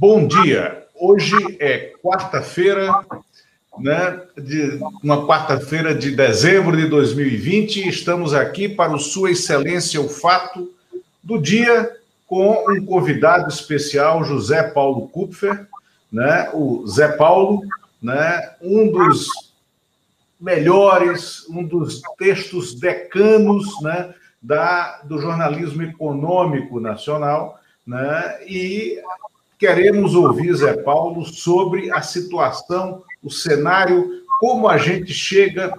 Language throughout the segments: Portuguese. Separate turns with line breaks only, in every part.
Bom dia. Hoje é quarta-feira, né, de uma quarta-feira de dezembro de 2020. Estamos aqui para o Sua Excelência o Fato do dia com um convidado especial, José Paulo Kupfer, né, o Zé Paulo, né, um dos melhores, um dos textos decanos né, da, do jornalismo econômico nacional, né, e queremos ouvir Zé Paulo sobre a situação, o cenário, como a gente chega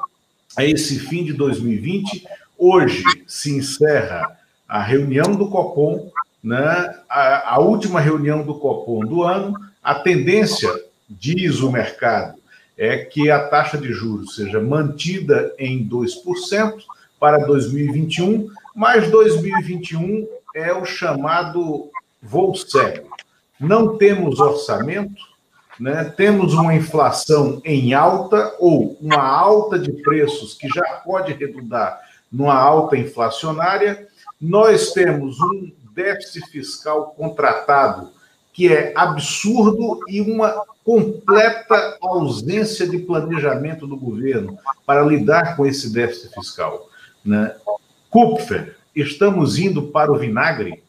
a esse fim de 2020. Hoje se encerra a reunião do Copom, né, a, a última reunião do Copom do ano. A tendência, diz o mercado, é que a taxa de juros seja mantida em 2% para 2021, mas 2021 é o chamado voo cego. Não temos orçamento, né? temos uma inflação em alta ou uma alta de preços que já pode redundar numa alta inflacionária. Nós temos um déficit fiscal contratado que é absurdo e uma completa ausência de planejamento do governo para lidar com esse déficit fiscal. Né? Kupfer, estamos indo para o vinagre?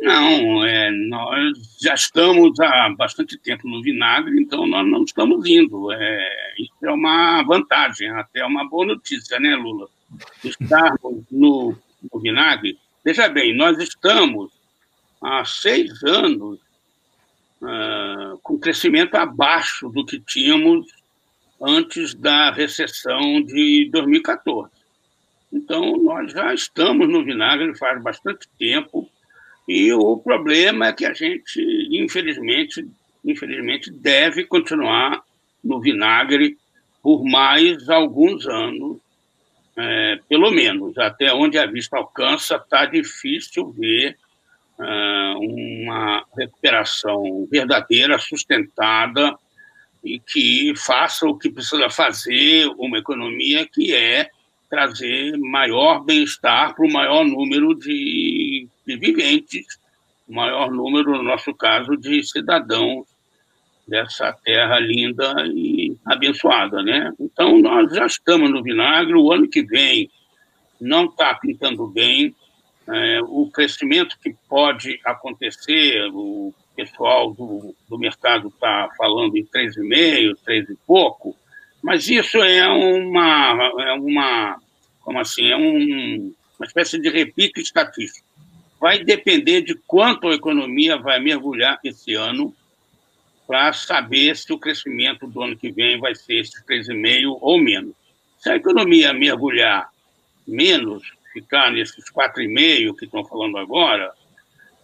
Não, é, nós já estamos há bastante tempo no vinagre, então nós não estamos indo. É, isso é uma vantagem, até uma boa notícia, né, Lula? Estarmos no, no vinagre. Veja bem, nós estamos há seis anos uh, com crescimento abaixo do que tínhamos antes da recessão de 2014. Então, nós já estamos no vinagre faz bastante tempo e o problema é que a gente, infelizmente, infelizmente deve continuar no vinagre por mais alguns anos, é, pelo menos. Até onde a vista alcança, está difícil ver é, uma recuperação verdadeira, sustentada e que faça o que precisa fazer uma economia que é trazer maior bem-estar para o maior número de, de viventes, o maior número, no nosso caso, de cidadãos dessa terra linda e abençoada, né? Então, nós já estamos no vinagre, o ano que vem não está pintando bem, é, o crescimento que pode acontecer, o pessoal do, do mercado está falando em 3,5, 3 e pouco, mas isso é uma, é uma como assim, é um, uma espécie de repique estatístico. Vai depender de quanto a economia vai mergulhar esse ano para saber se o crescimento do ano que vem vai ser esse 3,5 ou menos. Se a economia mergulhar menos, ficar nesses 4,5 que estão falando agora,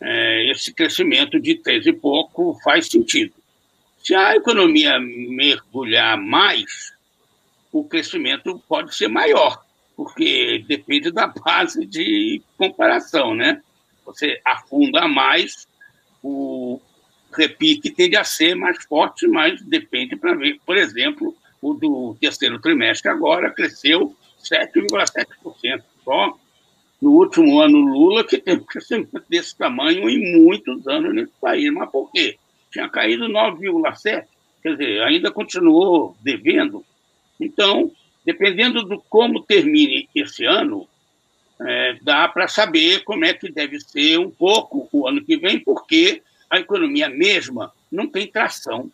é, esse crescimento de 3 e pouco faz sentido. Se a economia mergulhar mais, o crescimento pode ser maior, porque depende da base de comparação, né? Você afunda mais, o repique tende a ser mais forte, mas depende para ver. Por exemplo, o do terceiro trimestre agora cresceu 7,7%. Só no último ano Lula, que teve um crescimento desse tamanho em muitos anos nesse país. Mas por quê? Tinha caído 9,7%, quer dizer, ainda continuou devendo. Então, dependendo do como termine esse ano, é, dá para saber como é que deve ser um pouco o ano que vem, porque a economia mesma não tem tração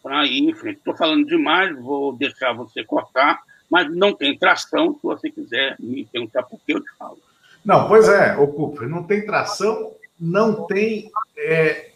para ir em frente. Estou falando demais, vou deixar você cortar, mas não tem tração. Se você quiser me perguntar por que, eu te falo.
Não, pois é, ocupa. Não tem tração, não tem. É,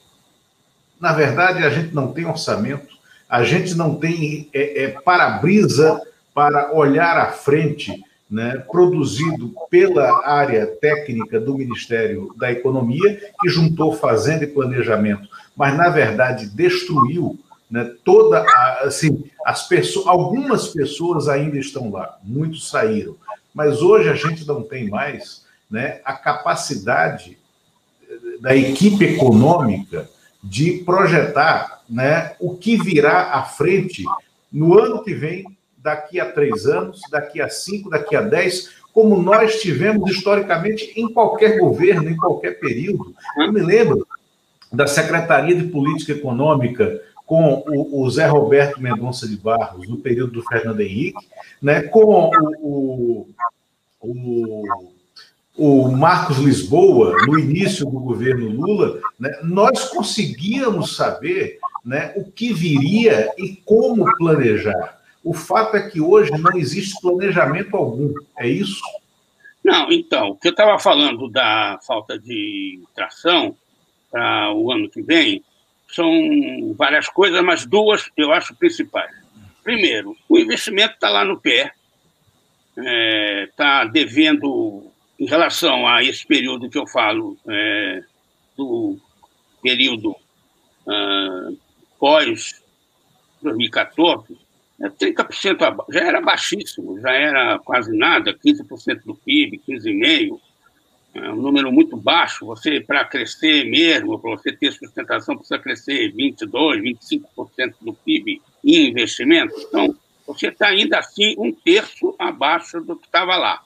na verdade, a gente não tem orçamento, a gente não tem é, é para-brisa para olhar à frente, né, produzido pela área técnica do Ministério da Economia, que juntou fazenda e planejamento, mas na verdade destruiu né, toda a, assim as pessoas, algumas pessoas ainda estão lá, muitos saíram, mas hoje a gente não tem mais né, a capacidade da equipe econômica de projetar né, o que virá à frente no ano que vem, daqui a três anos, daqui a cinco, daqui a dez, como nós tivemos historicamente em qualquer governo, em qualquer período. Eu me lembro, da Secretaria de Política Econômica com o, o Zé Roberto Mendonça de Barros, no período do Fernando Henrique, né, com o, o, o Marcos Lisboa, no início do governo Lula, né, nós conseguíamos saber né, o que viria e como planejar. O fato é que hoje não existe planejamento algum, é isso?
Não, então, o que eu estava falando da falta de tração para o ano que vem são várias coisas, mas duas eu acho principais. Primeiro, o investimento está lá no pé, está é, tá devendo, em relação a esse período que eu falo, é, do período ah, pós-2014, é 30% já era baixíssimo, já era quase nada, 15% do PIB, 15,5%, é um número muito baixo. Você, para crescer mesmo, para você ter sustentação, precisa crescer 22%, 25% do PIB em investimento. Então, você está ainda assim um terço abaixo do que estava lá.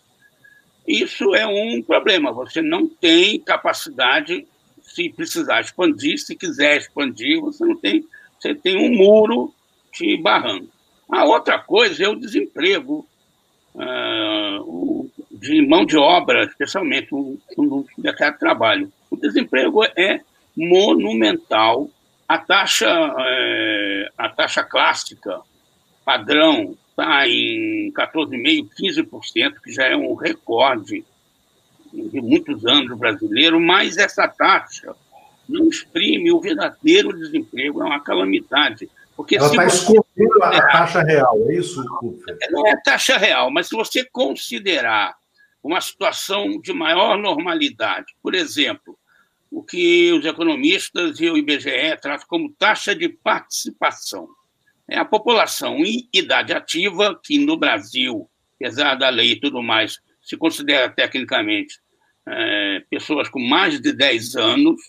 Isso é um problema. Você não tem capacidade, se precisar expandir, se quiser expandir, você não tem, você tem um muro te barrando. A outra coisa é o desemprego uh, de mão de obra, especialmente no, mercado de trabalho. O desemprego é monumental. A taxa, é, a taxa clássica, padrão, está em 14,5%, 15%, que já é um recorde de muitos anos brasileiro, mas essa taxa não exprime o verdadeiro desemprego, é uma calamidade.
Porque Ela está escondendo a taxa real, é isso, Kupfer?
Não é taxa real, mas se você considerar uma situação de maior normalidade, por exemplo, o que os economistas e o IBGE tratam como taxa de participação. É a população em idade ativa, que no Brasil, apesar da lei e tudo mais, se considera tecnicamente é, pessoas com mais de 10 anos,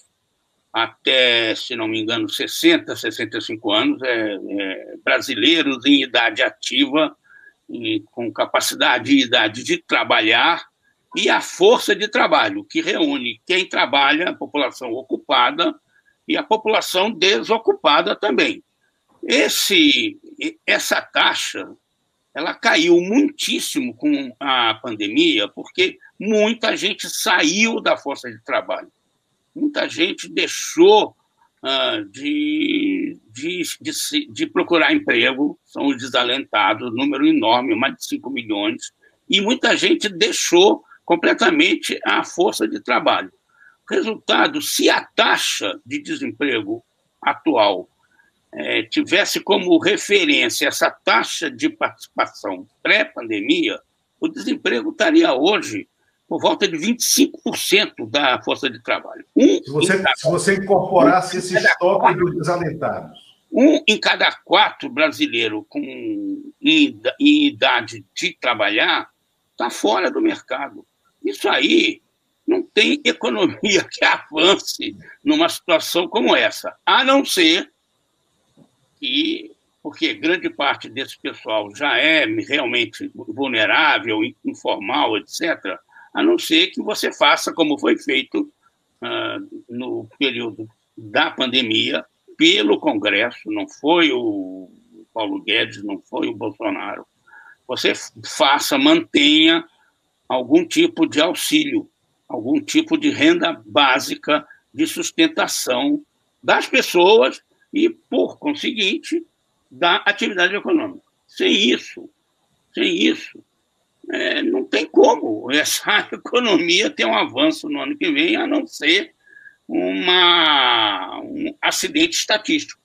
até, se não me engano, 60, 65 anos, é, é, brasileiros em idade ativa, com capacidade e idade de trabalhar, e a força de trabalho, que reúne quem trabalha, a população ocupada, e a população desocupada também. Esse, essa taxa ela caiu muitíssimo com a pandemia, porque muita gente saiu da força de trabalho muita gente deixou uh, de, de, de, de, procurar emprego, são os desalentados, número enorme, mais de 5 milhões, e muita gente deixou completamente a força de trabalho. Resultado, se a taxa de desemprego atual é, tivesse como referência essa taxa de participação pré-pandemia, o desemprego estaria hoje por volta de 25% da força de trabalho.
Um se, você, cada, se você incorporasse um esse estoque quatro, dos desalentados.
Um em cada quatro brasileiro com em, em idade de trabalhar está fora do mercado. Isso aí não tem economia que avance numa situação como essa, a não ser que, porque grande parte desse pessoal já é realmente vulnerável, informal, etc., a não ser que você faça como foi feito uh, no período da pandemia pelo Congresso, não foi o Paulo Guedes, não foi o Bolsonaro. Você faça, mantenha algum tipo de auxílio, algum tipo de renda básica de sustentação das pessoas e, por conseguinte, da atividade econômica. Sem isso, sem isso, é, não tem como essa economia ter um avanço no ano que vem, a não ser uma, um acidente estatístico.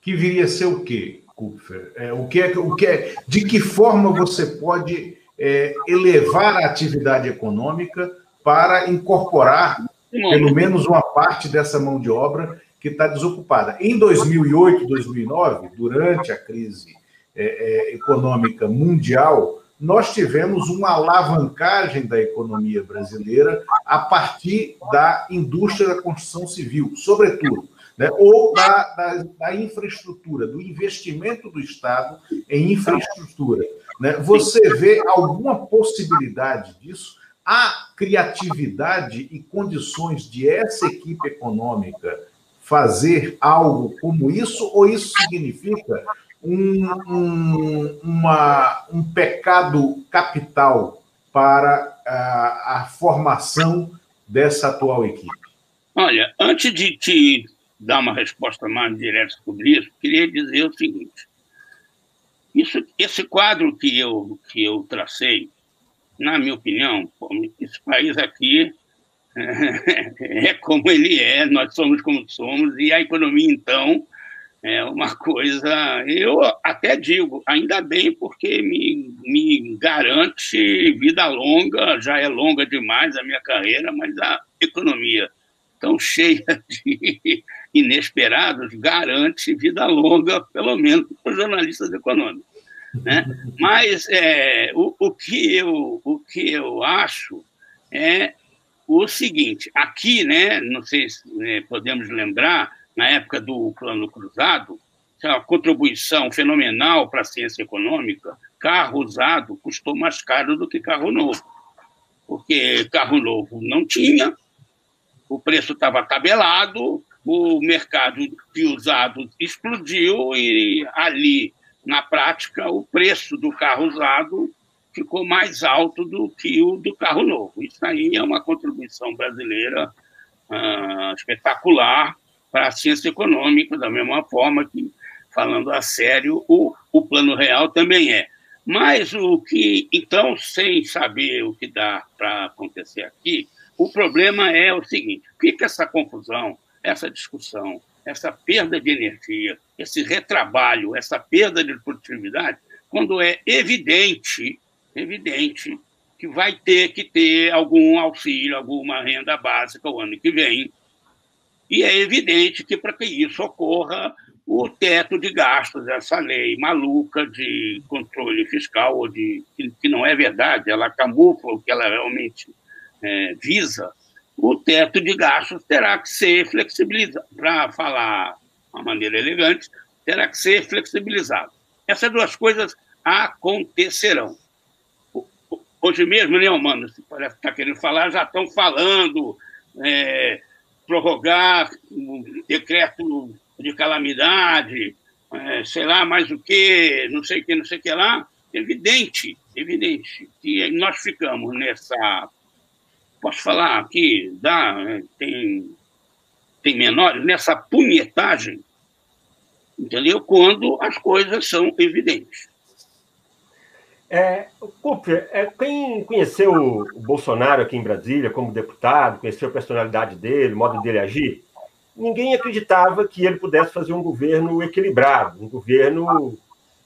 Que viria a ser o quê, Kupfer? É, o que é, o que é, de que forma você pode é, elevar a atividade econômica para incorporar pelo menos uma parte dessa mão de obra que está desocupada? Em 2008, 2009, durante a crise é, é, econômica mundial, nós tivemos uma alavancagem da economia brasileira a partir da indústria da construção civil, sobretudo, né? ou da, da, da, infraestrutura, do investimento do Estado em infraestrutura. Né? Você vê alguma possibilidade disso há criatividade e condições de essa equipe econômica fazer algo como isso, ou isso significa um, um, uma, um pecado capital para a, a formação dessa atual equipe?
Olha, antes de te dar uma resposta mais direta sobre isso, queria dizer o seguinte: isso, esse quadro que eu, que eu tracei, na minha opinião, esse país aqui é como ele é, nós somos como somos, e a economia, então, é uma coisa. Eu até digo, ainda bem, porque me, me garante vida longa, já é longa demais a minha carreira, mas a economia tão cheia de inesperados garante vida longa, pelo menos para os jornalistas econômicos. Né? Mas é, o, o, que eu, o que eu acho é o seguinte: aqui, né, não sei se né, podemos lembrar, na época do Plano Cruzado, a contribuição fenomenal para a ciência econômica, carro usado custou mais caro do que carro novo. Porque carro novo não tinha, o preço estava tabelado, o mercado de usado explodiu e ali, na prática, o preço do carro usado ficou mais alto do que o do carro novo. Isso aí é uma contribuição brasileira ah, espetacular para a ciência econômica, da mesma forma que, falando a sério, o, o plano real também é. Mas o que, então, sem saber o que dá para acontecer aqui, o problema é o seguinte: fica essa confusão, essa discussão, essa perda de energia, esse retrabalho, essa perda de produtividade, quando é evidente, evidente que vai ter que ter algum auxílio, alguma renda básica o ano que vem. E é evidente que para que isso ocorra, o teto de gastos, essa lei maluca de controle fiscal, ou de, que, não é verdade, ela camufla o que ela realmente é, visa, o teto de gastos terá que ser flexibilizado. Para falar de uma maneira elegante, terá que ser flexibilizado. Essas duas coisas acontecerão. Hoje mesmo, né, Mano, se parece que está querendo falar, já estão falando é, prorrogar o decreto de calamidade, é, sei lá, mais o que, não sei o que, não sei o que lá. Evidente, evidente que nós ficamos nessa posso falar aqui, dá, tem, tem menores, nessa punhetagem, entendeu? Quando as coisas são evidentes.
É, é, quem conheceu o Bolsonaro aqui em Brasília como deputado, conheceu a personalidade dele, o modo dele agir, ninguém acreditava que ele pudesse fazer um governo equilibrado, um governo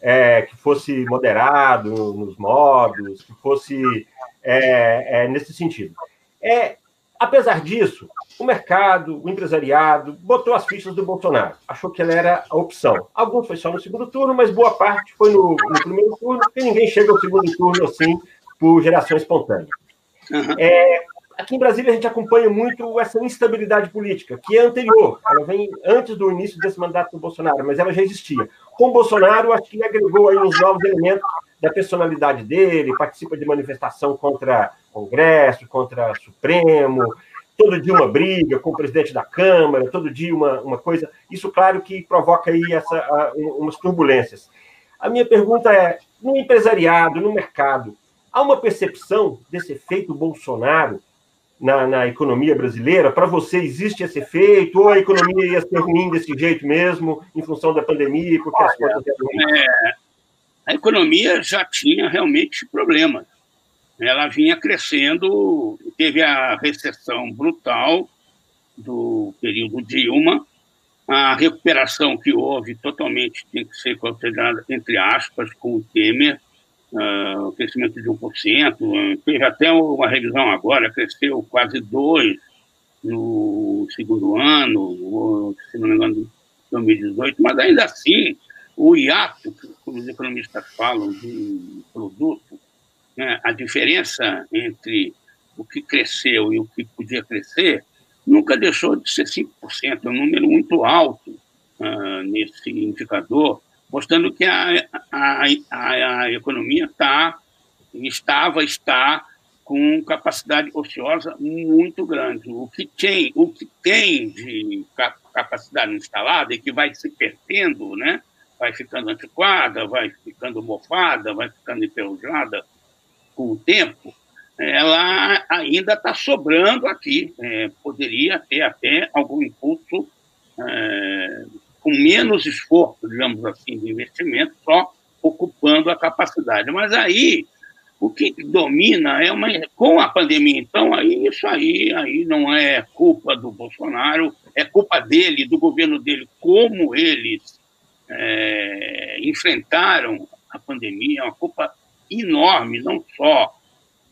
é, que fosse moderado nos modos, que fosse é, é, nesse sentido. É, apesar disso, o mercado, o empresariado, botou as fichas do Bolsonaro. Achou que ele era a opção. Alguns foi só no segundo turno, mas boa parte foi no, no primeiro turno, porque ninguém chega ao segundo turno assim por geração espontânea. Uhum. É, aqui em Brasília a gente acompanha muito essa instabilidade política, que é anterior, ela vem antes do início desse mandato do Bolsonaro, mas ela já existia. Com o Bolsonaro, acho que agregou aí uns novos elementos da personalidade dele, participa de manifestação contra Congresso, contra Supremo, todo dia uma briga com o presidente da Câmara, todo dia uma, uma coisa. Isso, claro, que provoca aí essa, umas turbulências. A minha pergunta é: no empresariado, no mercado, há uma percepção desse efeito Bolsonaro na, na economia brasileira? Para você, existe esse efeito? Ou a economia ia ser ruim desse jeito mesmo, em função da pandemia, porque Olha, as coisas eram
é, A economia já tinha realmente problemas ela vinha crescendo, teve a recessão brutal do período Dilma, a recuperação que houve totalmente tem que ser considerada, entre aspas, com o Temer, uh, o crescimento de 1%, teve até uma revisão agora, cresceu quase 2% no segundo ano, se não me engano, 2018, mas ainda assim, o hiato, como os economistas falam, de produto, né, a diferença entre o que cresceu e o que podia crescer nunca deixou de ser 5%, é um número muito alto uh, nesse indicador, mostrando que a, a, a, a economia tá, estava, está com capacidade ociosa muito grande. O que tem, o que tem de capacidade instalada e que vai se perdendo, né? vai ficando antiquada, vai ficando mofada, vai ficando enferrujada com o tempo, ela ainda está sobrando aqui. É, poderia ter até algum impulso é, com menos esforço, digamos assim, de investimento, só ocupando a capacidade. Mas aí o que domina é uma com a pandemia então aí isso aí aí não é culpa do Bolsonaro é culpa dele do governo dele como eles é, enfrentaram a pandemia é uma culpa enorme não só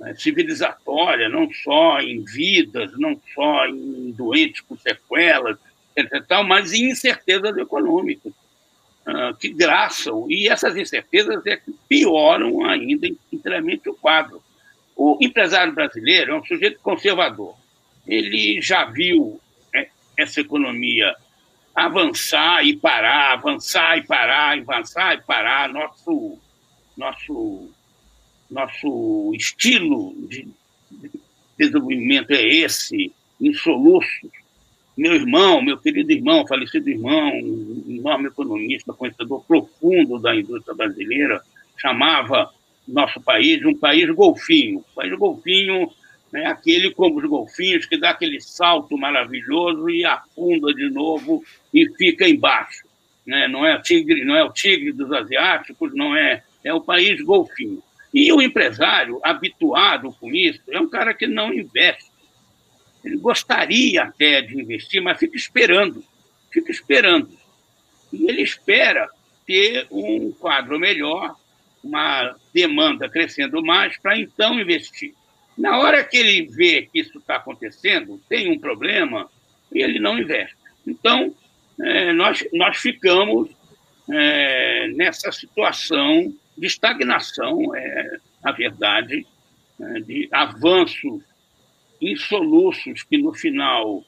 né, civilizatória não só em vidas não só em doentes com sequelas etc, mas em incertezas econômicas uh, que graçam, e essas incertezas é que pioram ainda inteiramente o quadro. O empresário brasileiro é um sujeito conservador. Ele já viu é, essa economia avançar e parar, avançar e parar, avançar e parar. Nosso, nosso, nosso estilo de desenvolvimento é esse, insoluço, meu irmão, meu querido irmão, falecido irmão, um enorme economista, conhecedor profundo da indústria brasileira, chamava nosso país um país golfinho. O país golfinho é aquele como os golfinhos que dá aquele salto maravilhoso e afunda de novo e fica embaixo. Né? Não é tigre, não é o tigre dos asiáticos, não é é o país golfinho. E o empresário habituado com isso é um cara que não investe ele gostaria até de investir, mas fica esperando, fica esperando. E ele espera ter um quadro melhor, uma demanda crescendo mais, para então investir. Na hora que ele vê que isso está acontecendo, tem um problema, ele não investe. Então, é, nós, nós ficamos é, nessa situação de estagnação, é a verdade, é, de avanços insoluços que no final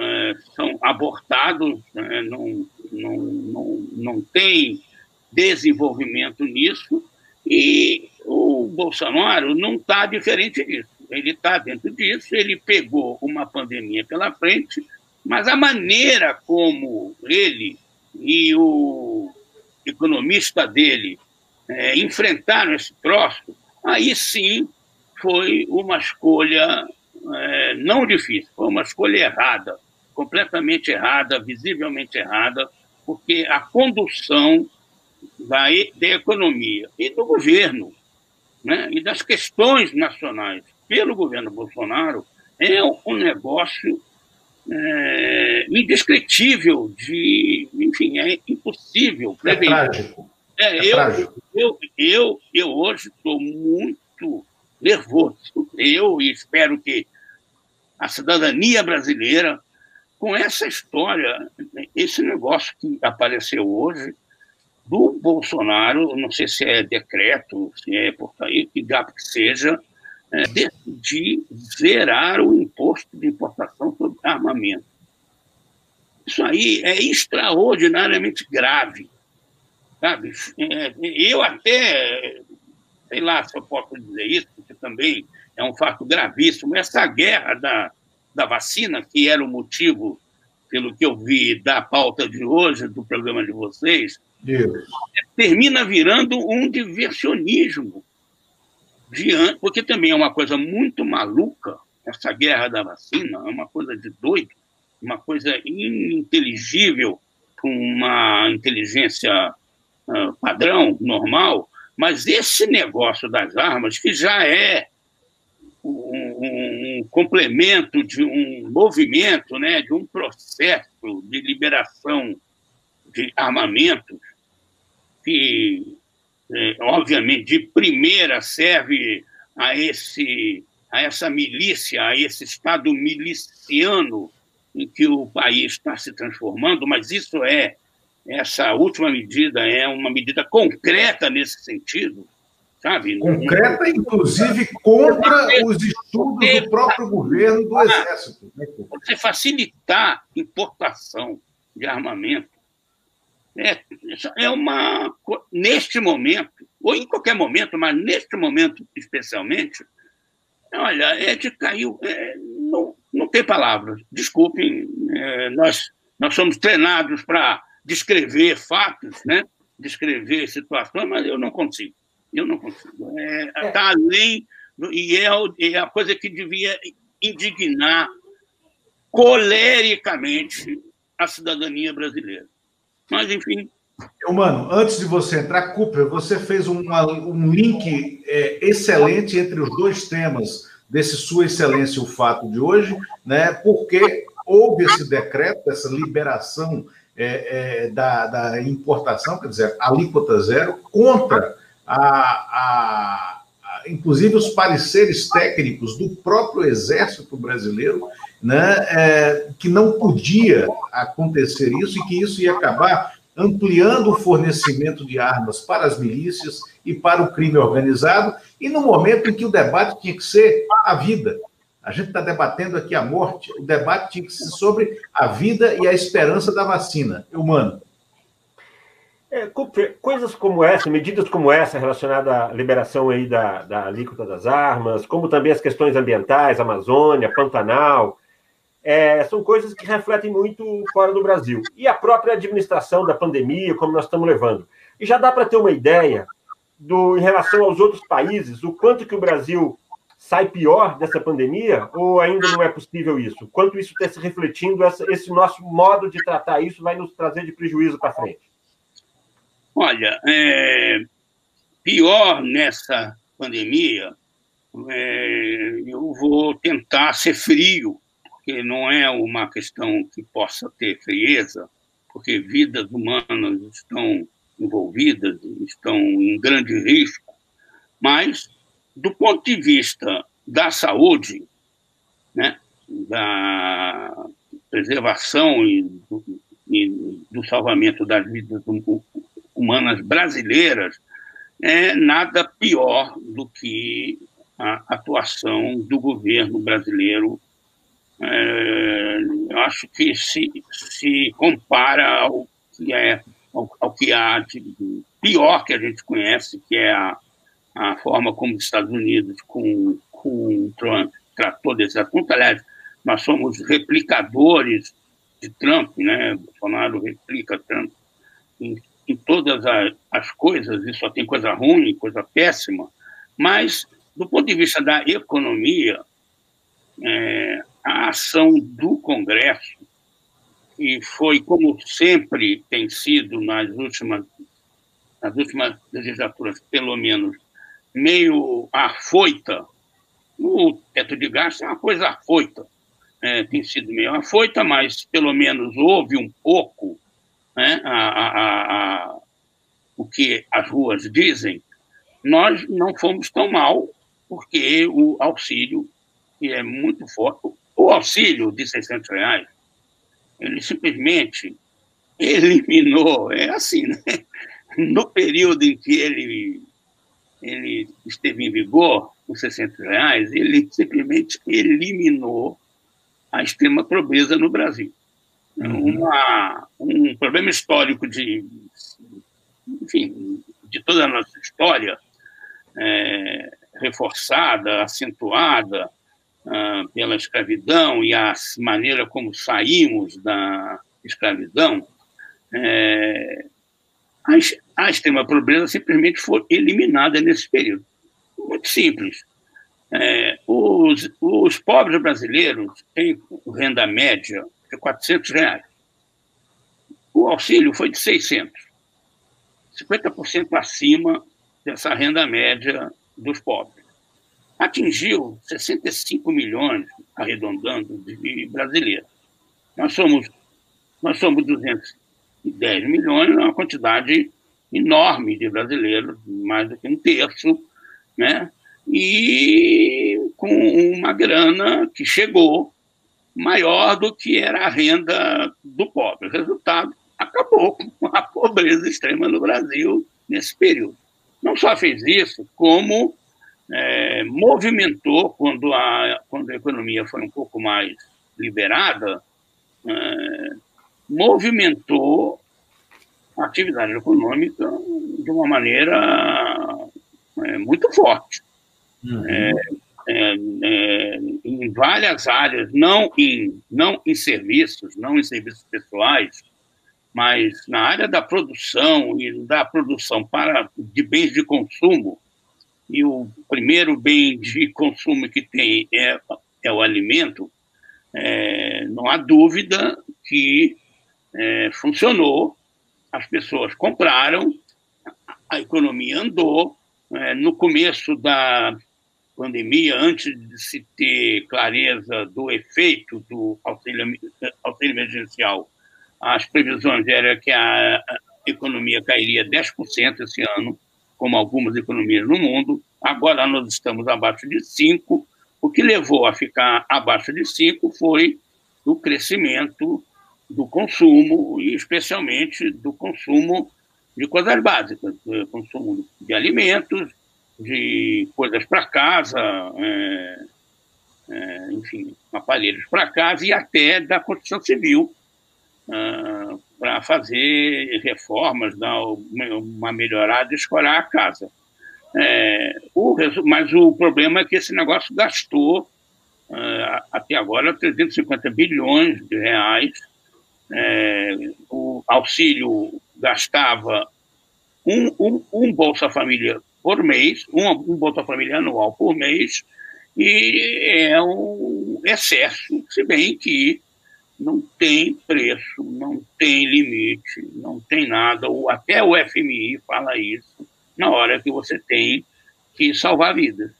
é, são abortados, é, não, não, não, não tem desenvolvimento nisso, e o Bolsonaro não está diferente disso. Ele está dentro disso, ele pegou uma pandemia pela frente, mas a maneira como ele e o economista dele é, enfrentaram esse troço, aí sim foi uma escolha é, não difícil, foi uma escolha errada, completamente errada, visivelmente errada, porque a condução da, da economia e do governo né, e das questões nacionais pelo governo Bolsonaro é um negócio é, indescritível, de, enfim, é impossível
prever. É trágico.
É, é eu, eu, eu, eu hoje estou muito nervoso. Eu e espero que a cidadania brasileira com essa história, esse negócio que apareceu hoje do Bolsonaro, não sei se é decreto, se é portaria, que gap que seja, é, de zerar o imposto de importação sobre armamento. Isso aí é extraordinariamente grave. Sabe? Eu até, sei lá se eu posso dizer isso, porque também é um fato gravíssimo. Essa guerra da, da vacina, que era o motivo, pelo que eu vi da pauta de hoje, do programa de vocês, termina virando um diversionismo. Diante, porque também é uma coisa muito maluca, essa guerra da vacina, é uma coisa de doido, uma coisa ininteligível com uma inteligência padrão, normal, mas esse negócio das armas, que já é um, um, complemento de um movimento, né, de um processo de liberação de armamentos que, é, obviamente, de primeira serve a esse a essa milícia, a esse estado miliciano em que o país está se transformando, mas isso é essa última medida é uma medida concreta nesse sentido, sabe?
Concreta, inclusive, contra os estudos do próprio governo do Exército.
Né, você facilitar importação de armamento é, é uma. Neste momento, ou em qualquer momento, mas neste momento especialmente, Olha, é de caiu. É, não, não tem palavras. Desculpem, é, nós, nós somos treinados para descrever fatos, né? descrever situações, mas eu não consigo. Eu não consigo. Está é, é. Tá além, e é, é a coisa que devia indignar colericamente a cidadania brasileira. Mas, enfim.
Mano, antes de você entrar, Cooper, você fez uma, um link é, excelente entre os dois temas desse Sua Excelência o Fato de hoje, né? porque houve esse decreto, essa liberação é, é, da, da, importação, quer dizer, alíquota zero, contra a, a, a, inclusive os pareceres técnicos do próprio Exército Brasileiro, né, é, que não podia acontecer isso e que isso ia acabar ampliando o fornecimento de armas para as milícias e para o crime organizado, e no momento em que o debate tinha que ser a vida. A gente está debatendo aqui a morte, o debate tinha que ser sobre a vida e a esperança da vacina humana.
É, coisas como essa, medidas como essa relacionada à liberação aí da, da alíquota das armas, como também as questões ambientais, Amazônia, Pantanal, é, são coisas que refletem muito fora do Brasil. E a própria administração da pandemia, como nós estamos levando. E já dá para ter uma ideia do, em relação aos outros países, o quanto que o Brasil sai pior dessa pandemia, ou ainda não é possível isso? Quanto isso está se refletindo, essa, esse nosso modo de tratar isso vai nos trazer de prejuízo para frente?
Olha, é, pior nessa pandemia, é, eu vou tentar ser frio, porque não é uma questão que possa ter frieza, porque vidas humanas estão envolvidas, estão em grande risco, mas, do ponto de vista da saúde, né, da preservação e do, e do salvamento das vidas humanas brasileiras, é nada pior do que a atuação do governo brasileiro. É, acho que se, se compara ao que, é, ao, ao que há de pior que a gente conhece, que é a, a forma como os Estados Unidos, com, com Trump, tratou desse assunto. Aliás, nós somos replicadores de Trump, né? Bolsonaro replica Trump em, em todas as, as coisas, e só tem coisa ruim, coisa péssima, mas, do ponto de vista da economia, é, a ação do Congresso, e foi como sempre tem sido nas últimas, nas últimas legislaturas, pelo menos, meio afoita, o teto de gasto é uma coisa afoita, é, tem sido meio afoita, mas pelo menos houve um pouco né, a, a, a, o que as ruas dizem, nós não fomos tão mal, porque o auxílio, que é muito forte, o auxílio de 600 reais, ele simplesmente eliminou, é assim, né? No período em que ele, ele esteve em vigor, os 600 reais, ele simplesmente eliminou a extrema pobreza no Brasil. Uhum. Uma, um problema histórico de, enfim, de toda a nossa história, é, reforçada, acentuada, uh, pela escravidão e a maneira como saímos da escravidão, é, a extrema pobreza simplesmente foi eliminada nesse período. Muito simples. É, os, os pobres brasileiros têm renda média de 400 reais. O auxílio foi de 600. 50% acima dessa renda média dos pobres atingiu 65 milhões, arredondando, de brasileiros. Nós somos, nós somos 210 milhões, uma quantidade enorme de brasileiros, mais do que um terço, né? e com uma grana que chegou maior do que era a renda do pobre. O resultado acabou com a pobreza extrema no Brasil nesse período. Não só fez isso, como é, movimentou, quando a, quando a economia foi um pouco mais liberada, é, movimentou a atividade econômica de uma maneira é, muito forte. Uhum. É, é, em várias áreas, não em, não em serviços, não em serviços pessoais, mas na área da produção e da produção para de bens de consumo, e o primeiro bem de consumo que tem é, é o alimento, é, não há dúvida que é, funcionou, as pessoas compraram, a economia andou. É, no começo da pandemia, antes de se ter clareza do efeito do auxílio, auxílio emergencial, as previsões eram que a economia cairia 10% esse ano, como algumas economias no mundo. Agora nós estamos abaixo de 5%. O que levou a ficar abaixo de 5% foi o crescimento do consumo, e especialmente do consumo de coisas básicas, consumo de alimentos, de coisas para casa, é, é, enfim, aparelhos para casa e até da construção civil uh, para fazer reformas, dar uma melhorada escorar a casa. É, o, mas o problema é que esse negócio gastou uh, até agora 350 bilhões de reais. É, o auxílio gastava um, um, um Bolsa Família por mês, um, um Bolsa Família anual por mês, e é um excesso, se bem que não tem preço, não tem limite, não tem nada, ou até o FMI fala isso, na hora que você tem que salvar vidas,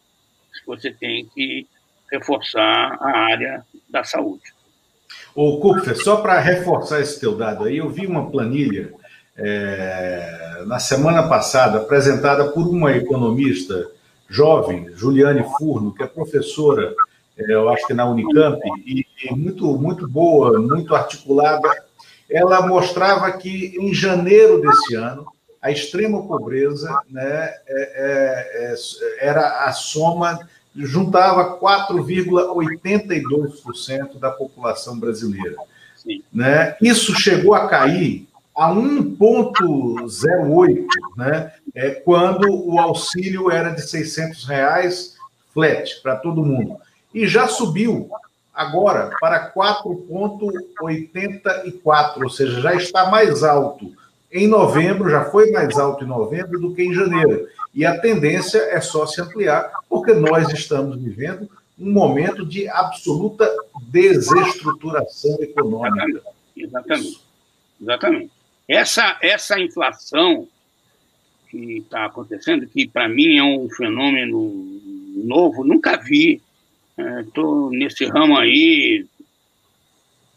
você tem que reforçar a área da saúde.
Ô, Kupfer, só para reforçar esse teu dado aí, eu vi uma planilha é, na semana passada apresentada por uma economista jovem, Juliane Furno, que é professora é, eu acho que na Unicamp, e, e, muito, muito boa, muito articulada. Ela mostrava que em janeiro desse ano, a extrema pobreza né, é, é, é era a soma, juntava 4,82% da população brasileira. Né? Isso chegou a cair a 1,08, né? É, quando o auxílio era de 600 reais flat para todo mundo e já subiu agora para 4,84, ou seja, já está mais alto em novembro, já foi mais alto em novembro do que em janeiro. E a tendência é só se ampliar, porque nós estamos vivendo um momento de absoluta desestruturação econômica.
Exatamente. Exatamente. Essa, essa inflação que está acontecendo, que para mim é um fenômeno novo, nunca vi Estou é, nesse ramo aí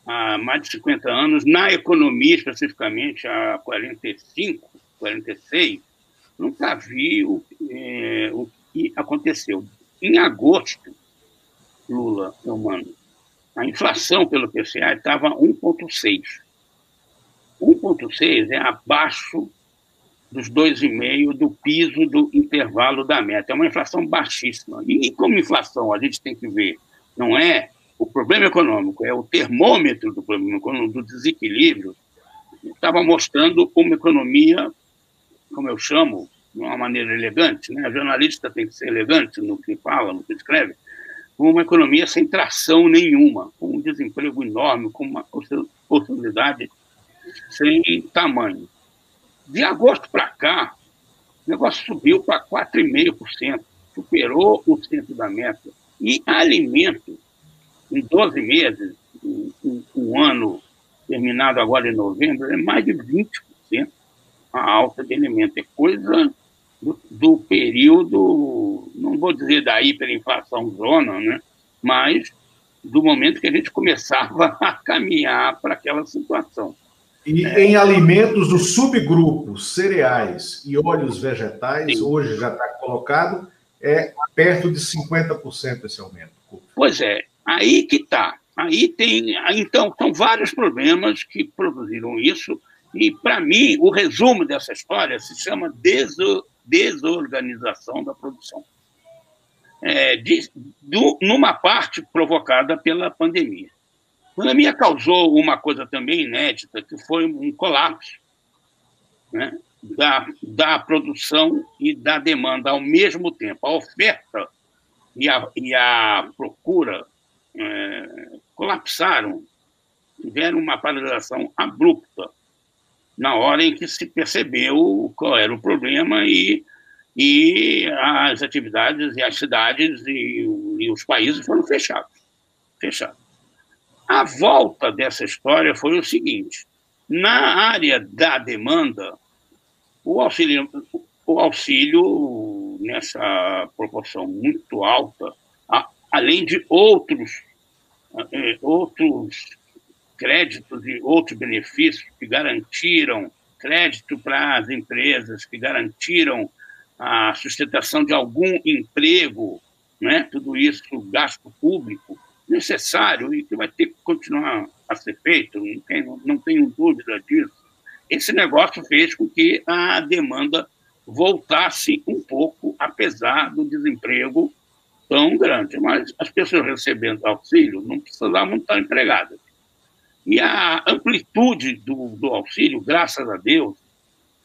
há mais de 50 anos, na economia especificamente há 45, 46, nunca vi o, é, o que aconteceu. Em agosto, Lula, meu mano, a inflação pelo PCA estava 1,6. 1,6 é abaixo dos 2,5% do piso do intervalo da meta. É uma inflação baixíssima. E como inflação, a gente tem que ver, não é o problema econômico, é o termômetro do problema econômico, do desequilíbrio. Estava mostrando uma economia, como eu chamo, de uma maneira elegante, né? A jornalista tem que ser elegante no que fala, no que escreve, uma economia sem tração nenhuma, com um desemprego enorme, com uma oportunidade sem tamanho. De agosto para cá, o negócio subiu para 4,5%, superou o centro da meta. E alimento, em 12 meses, um, um, ano terminado agora em novembro, é mais de 20% a alta de alimento. É coisa do, do, período, não vou dizer da hiperinflação zona, né? mas do momento que a gente começava a caminhar para aquela situação.
E é. em alimentos do subgrupo cereais e óleos vegetais, Sim. hoje já está colocado, é perto de 50% esse aumento.
Pois é, aí que está. Aí tem. Então, são vários problemas que produziram isso, e, para mim, o resumo dessa história se chama desorganização da produção. É, de, do, numa parte provocada pela pandemia. A pandemia causou uma coisa também inédita, que foi um colapso né, da, da produção e da demanda ao mesmo tempo. A oferta e a, e a procura é, colapsaram, tiveram uma paralisação abrupta na hora em que se percebeu qual era o problema e, e as atividades e as cidades e, e os países foram fechados. fechados. A volta dessa história foi o seguinte: na área da demanda, o auxílio, o auxílio nessa proporção muito alta, além de outros, é, outros créditos e outros benefícios que garantiram crédito para as empresas, que garantiram a sustentação de algum emprego, né? tudo isso, gasto público necessário e que vai ter que continuar a ser feito, não tenho, não tenho dúvida disso. Esse negócio fez com que a demanda voltasse um pouco, apesar do desemprego tão grande. Mas as pessoas recebendo auxílio não precisavam estar empregadas. E a amplitude do, do auxílio, graças a Deus,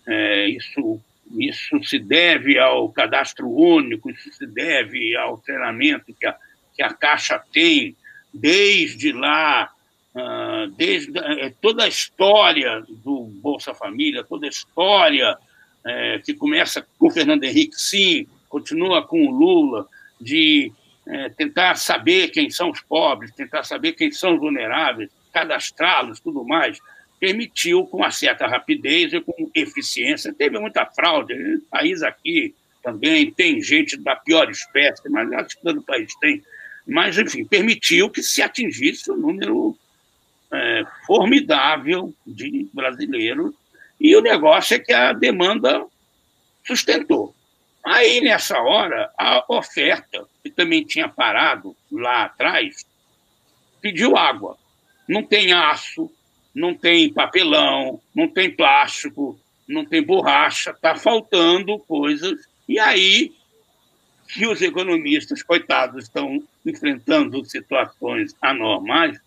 é, isso, isso se deve ao cadastro único, isso se deve ao treinamento que a, que a Caixa tem desde lá, ah, desde é, toda a história do Bolsa Família, toda a história é, que começa com o Fernando Henrique, sim, continua com o Lula, de é, tentar saber quem são os pobres, tentar saber quem são os vulneráveis, cadastrá-los, tudo mais, permitiu com uma certa rapidez e com eficiência. Teve muita fraude. O país aqui também tem gente da pior espécie, mas acho que todo país tem. Mas, enfim, permitiu que se atingisse um número é, formidável de brasileiros. E o negócio é que a demanda sustentou. Aí, nessa hora, a oferta, que também tinha parado lá atrás, pediu água não tem aço, não tem papelão, não tem plástico, não tem borracha, está faltando coisas. E aí que os economistas, coitados, estão enfrentando situações anormais,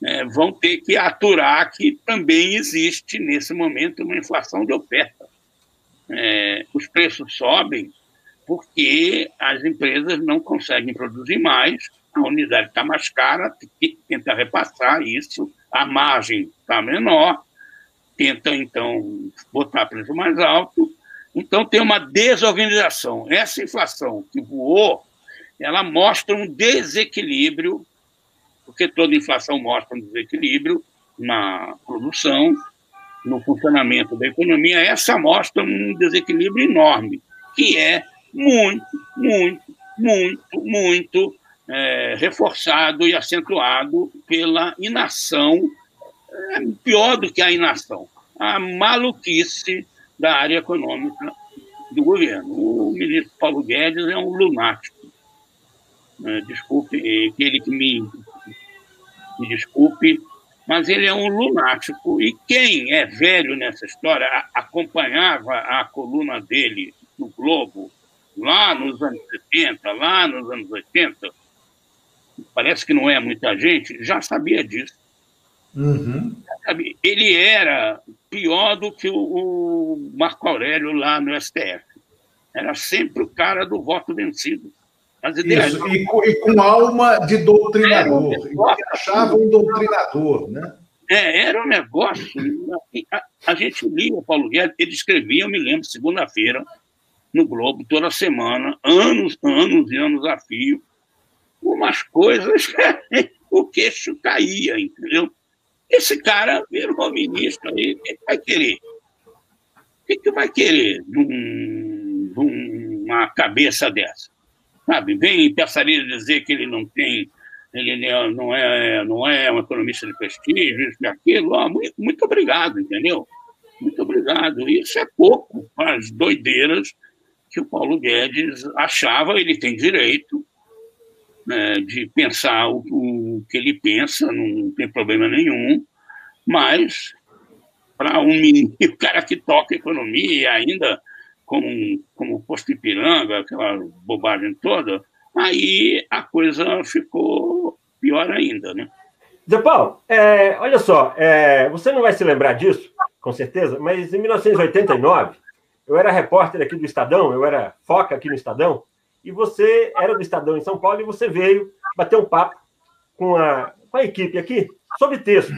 né, vão ter que aturar que também existe, nesse momento, uma inflação de oferta. É, os preços sobem porque as empresas não conseguem produzir mais a unidade está mais cara, tenta repassar isso, a margem está menor, tenta, então, botar preço mais alto. Então, tem uma desorganização. Essa inflação que voou, ela mostra um desequilíbrio, porque toda inflação mostra um desequilíbrio na produção, no funcionamento da economia. Essa mostra um desequilíbrio enorme, que é muito, muito, muito, muito é, reforçado e acentuado pela inação, é, pior do que a inação, a maluquice da área econômica do governo. O ministro Paulo Guedes é um lunático. É, desculpe, aquele que me, me desculpe, mas ele é um lunático. E quem é velho nessa história, acompanhava a coluna dele no Globo, lá nos anos 70, lá nos anos 80, parece que não é muita gente, já sabia disso. Uhum. Ele era pior do que o Marco Aurélio lá no STF. Era sempre o cara do voto vencido.
Isso, e, com, e com alma de doutrinador. Um achava um doutrinador, né?
É, era um negócio. A, a gente lia o Paulo Guedes, ele escrevia, eu me lembro, segunda-feira, no Globo, toda semana, anos, anos e anos a fio, umas coisas o queixo caía, entendeu? Esse cara virou ministro aí, o que vai querer? O que, que vai querer num, numa cabeça dessa? Sabe? Vem Passarilho dizer que ele não tem, ele não é, não é um economista de prestígio, isso e aquilo. Ah, muito, muito obrigado, entendeu? Muito obrigado. Isso é pouco para as doideiras que o Paulo Guedes achava, ele tem direito, né, de pensar o, o, que ele pensa, não tem problema nenhum, mas para um menino, o cara que toca economia ainda como, como posto Ipiranga, aquela bobagem toda, aí a coisa ficou pior ainda, né?
Zé Paulo, é, olha só, é, você não vai se lembrar disso, com certeza, mas em 1989, eu era repórter aqui do Estadão, eu era foca aqui no Estadão, e você era do Estadão em São Paulo e você veio bater um papo com a, com a equipe aqui sobre texto.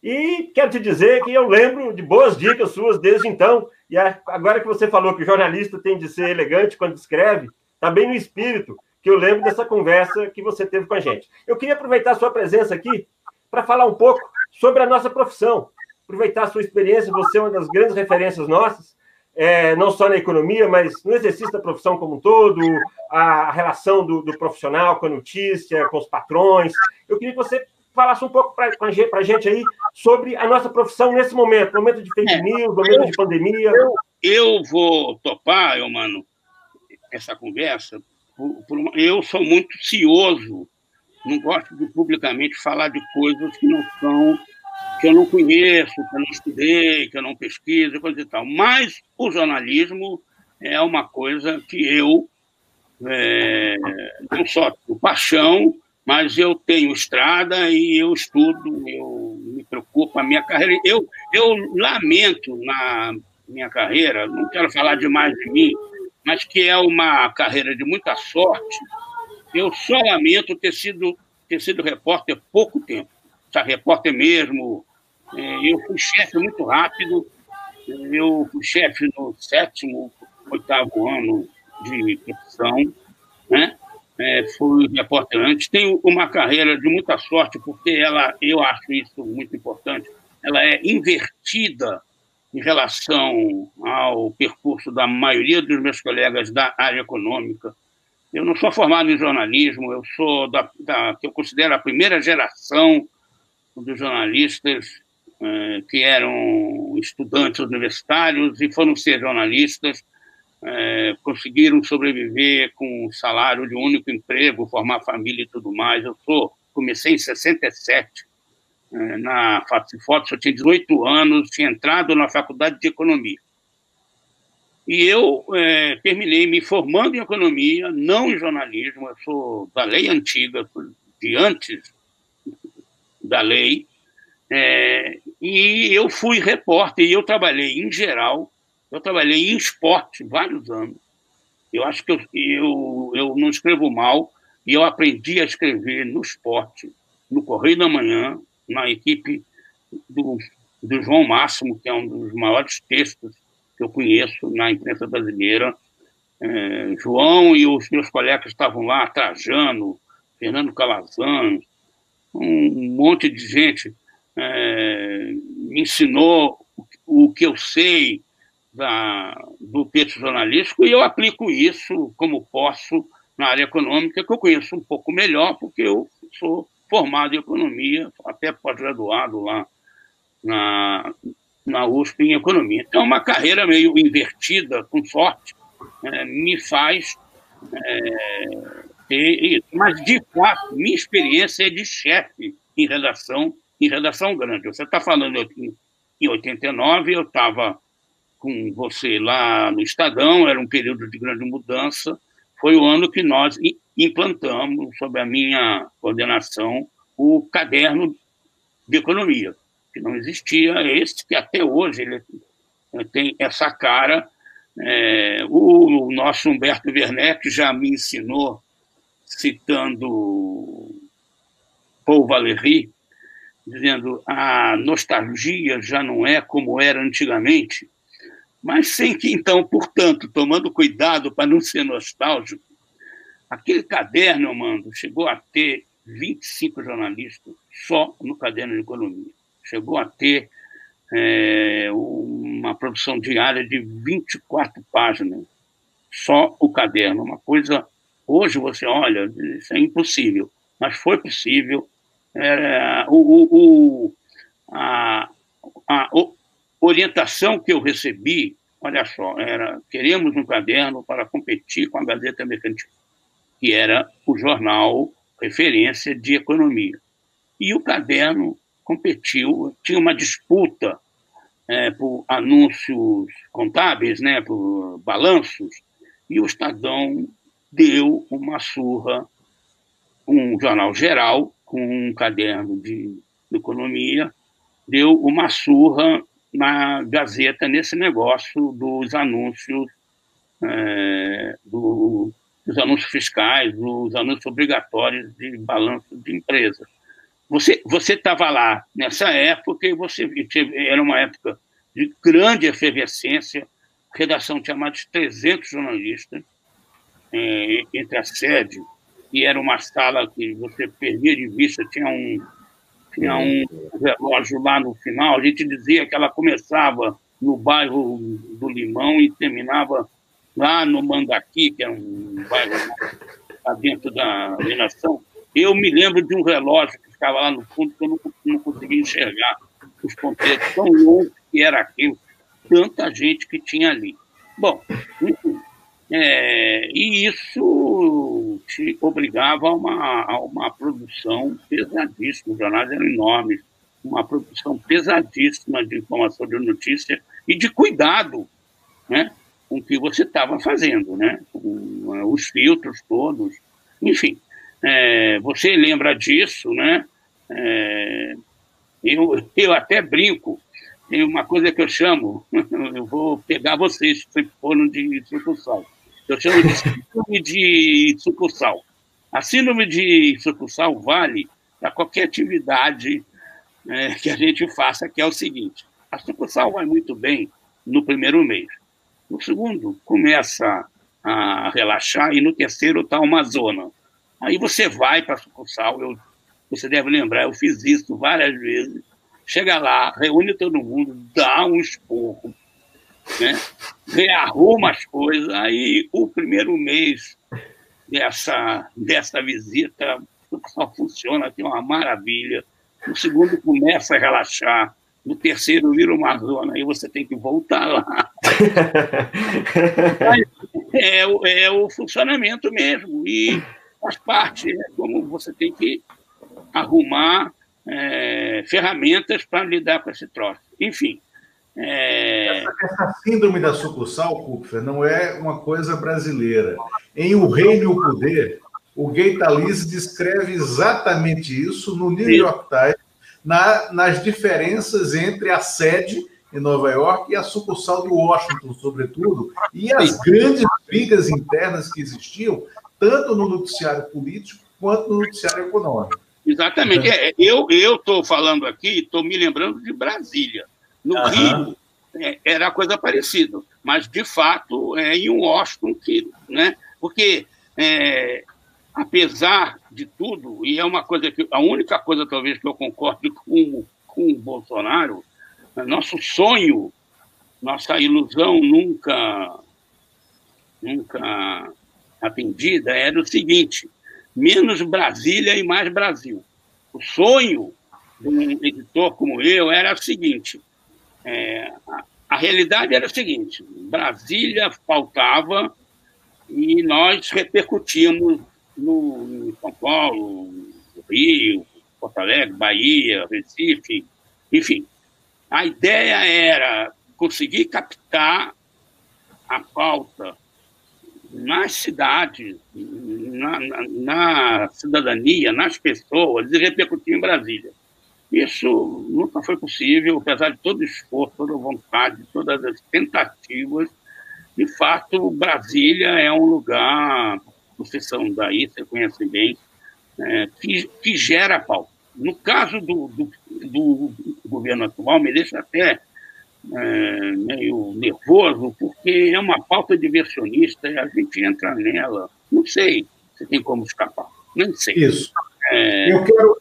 E quero te dizer que eu lembro de boas dicas suas desde então. E agora que você falou que o jornalista tem de ser elegante quando escreve, está bem no espírito que eu lembro dessa conversa que você teve com a gente. Eu queria aproveitar a sua presença aqui para falar um pouco sobre a nossa profissão, aproveitar a sua experiência, você é uma das grandes referências nossas, é, não só na economia, mas no exercício da profissão como um todo, a relação do, do profissional com a notícia, com os patrões. Eu queria que você falasse um pouco para a gente aí sobre a nossa profissão nesse momento, momento de fake é, news, momento eu, de pandemia.
Eu, eu vou topar, eu, mano, essa conversa, por, por, eu sou muito cioso, não gosto de publicamente falar de coisas que não são, que eu não conheço, que eu não estudei, que eu não pesquiso, coisa e tal. Mas o jornalismo é uma coisa que eu é, não só tenho paixão, mas eu tenho estrada e eu estudo, eu me preocupo, a minha carreira. Eu, eu lamento na minha carreira, não quero falar demais de mim, mas que é uma carreira de muita sorte, eu só lamento ter sido, ter sido repórter pouco tempo. Repórter mesmo, eu fui chefe muito rápido, eu fui chefe no sétimo, oitavo ano de profissão, né? É, fui repórter antes. Tenho uma carreira de muita sorte, porque ela, eu acho isso muito importante, ela é invertida em relação ao percurso da maioria dos meus colegas da área econômica. Eu não sou formado em jornalismo, eu sou da, da que eu considero a primeira geração dos jornalistas que eram estudantes universitários e foram ser jornalistas, eh, conseguiram sobreviver com um salário de um único emprego, formar família e tudo mais. Eu sou comecei em 67 é, na Fotos, eu tinha 18 anos, tinha entrado na faculdade de economia. E eu é, terminei me formando em economia, não em jornalismo, eu sou da lei antiga, de antes da lei, é, e eu fui repórter, e eu trabalhei em geral, eu trabalhei em esporte vários anos. Eu acho que eu, eu, eu não escrevo mal, e eu aprendi a escrever no esporte, no Correio da Manhã, na equipe do, do João Máximo, que é um dos maiores textos que eu conheço na imprensa brasileira. É, João e os meus colegas estavam lá, Trajano, Fernando Calazans, um monte de gente me ensinou o que eu sei da, do texto jornalístico e eu aplico isso como posso na área econômica, que eu conheço um pouco melhor, porque eu sou formado em economia, até pós-graduado lá na, na USP em economia. Então, uma carreira meio invertida, com sorte, é, me faz é, ter isso. Mas, de fato, minha experiência é de chefe em redação, em redação grande. Você está falando aqui, em 89, eu estava com você lá no Estadão, era um período de grande mudança, foi o ano que nós implantamos, sob a minha coordenação, o caderno de economia, que não existia, esse que até hoje ele tem essa cara. É, o, nosso Humberto Werneck já me ensinou, citando Paul Valéry, dizendo a nostalgia já não é como era antigamente, mas sem que, então, portanto, tomando cuidado para não ser nostálgico, aquele caderno, mando, chegou a ter 25 jornalistas só no caderno de economia. Chegou a ter é, uma produção diária de 24 páginas, só o caderno. Uma coisa, hoje você olha, isso é impossível, mas foi possível. É, o, o, a, a, orientação que eu recebi, olha só, era queremos um caderno para competir com a Gazeta Mercantil, que era o jornal referência de economia. E o caderno competiu, tinha uma disputa é, por anúncios contábeis, né, por balanços, e o Estadão deu uma surra, um jornal geral, com um caderno de, de economia, deu uma surra na Gazeta nesse negócio dos anúncios, é, do, dos os anúncios fiscais, os anúncios obrigatórios de balanço de empresas. Você você estava lá nessa época e você era uma época de grande efervescência. A redação tinha mais de 300 jornalistas é, entre a sede e era uma sala que você perdia de vista, tinha um tinha um relógio lá no final. A gente dizia que ela começava no bairro do Limão e terminava lá no Mandaqui, que é um bairro lá dentro da nação. Eu me lembro de um relógio que ficava lá no fundo que eu não, não conseguia enxergar os ponteiros tão longos que era aquilo, tanta gente que tinha ali. Bom, enfim, é, e isso te obrigava a uma, a uma produção pesadíssima, os jornais eram enormes, uma produção pesadíssima de informação de notícia e de cuidado né, com o que você estava fazendo, né, com é, os filtros todos, enfim. É, você lembra disso, né? É, eu, eu até brinco, tem uma coisa que eu chamo, eu vou pegar vocês se foram de sucursal. Eu chamo de síndrome de sucursal. A síndrome de sucursal vale para qualquer atividade é, que a gente faça, que é o seguinte: a sucursal vai muito bem no primeiro mês. No segundo, começa a relaxar e no terceiro está uma zona. Aí você vai para a sucursal, eu, você deve lembrar, eu fiz isso várias vezes. Chega lá, reúne todo mundo, dá um esporro, né? rearruma as coisas. Aí, o primeiro mês dessa, dessa visita só funciona, tem uma maravilha. No segundo, começa a relaxar. No terceiro, vira uma zona. Aí você tem que voltar lá. é, é o funcionamento mesmo. E faz parte, é como você tem que arrumar é, ferramentas para lidar com esse troço. Enfim,
é... Essa, essa, síndrome da sucursal, Kupfer, não é uma coisa brasileira. Em O Reino e o Poder, o Gay Talese descreve exatamente isso no New Sim. York Times, na, nas diferenças entre a sede em Nova York e a sucursal de Washington, sobretudo, e as Sim. grandes brigas internas que existiam, tanto no noticiário político quanto no noticiário econômico.
Exatamente. É, eu estou falando aqui, estou me lembrando de Brasília. No uhum. Rio é, era coisa parecida, mas de fato é em Washington que, né? Porque é, apesar de tudo e é uma coisa que a única coisa talvez que eu concorde com com o Bolsonaro, nosso sonho, nossa ilusão nunca nunca atendida era o seguinte: menos Brasília e mais Brasil. O sonho de um editor como eu era o seguinte: é, a, a realidade era a seguinte: Brasília faltava e nós repercutimos no, em São Paulo, Rio, Porto Alegre, Bahia, Recife, enfim. A ideia era conseguir captar a pauta nas cidades, na, na, na, cidadania, nas pessoas e repercutir em Brasília. Isso nunca foi possível, apesar de todo o esforço, toda a vontade, todas as tentativas. De fato, Brasília é um lugar, vocês são daí, vocês conhecem bem, é, que, que, gera pauta. No caso do, do, do, governo atual, me deixa até é, meio nervoso, porque é uma pauta diversionista e a gente entra nela. Não sei se tem como escapar. Não sei.
Isso. É... Eu quero,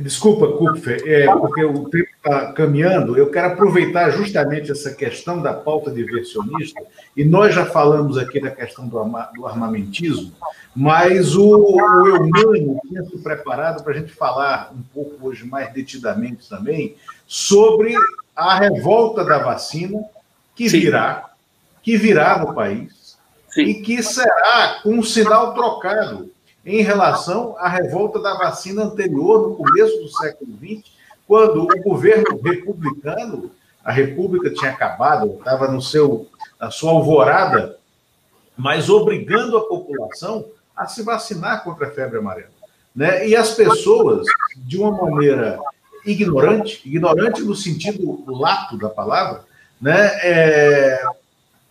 Desculpa, Kupfer, é, porque o tempo está caminhando. Eu quero aproveitar justamente essa questão da pauta diversionista, e nós já falamos aqui da questão do, do armamentismo, mas o, o Eumano tinha se preparado para a gente falar um pouco hoje mais detidamente também sobre a revolta da vacina que Sim. virá, que virá no país, Sim. e que será um sinal trocado em relação à revolta da vacina anterior, no começo do século XX, quando o governo republicano, a República tinha acabado, estava no seu, na sua alvorada, mas obrigando a população a se vacinar contra a febre amarela. Né? E as pessoas, de uma maneira ignorante, ignorante no sentido lato da palavra, né? É,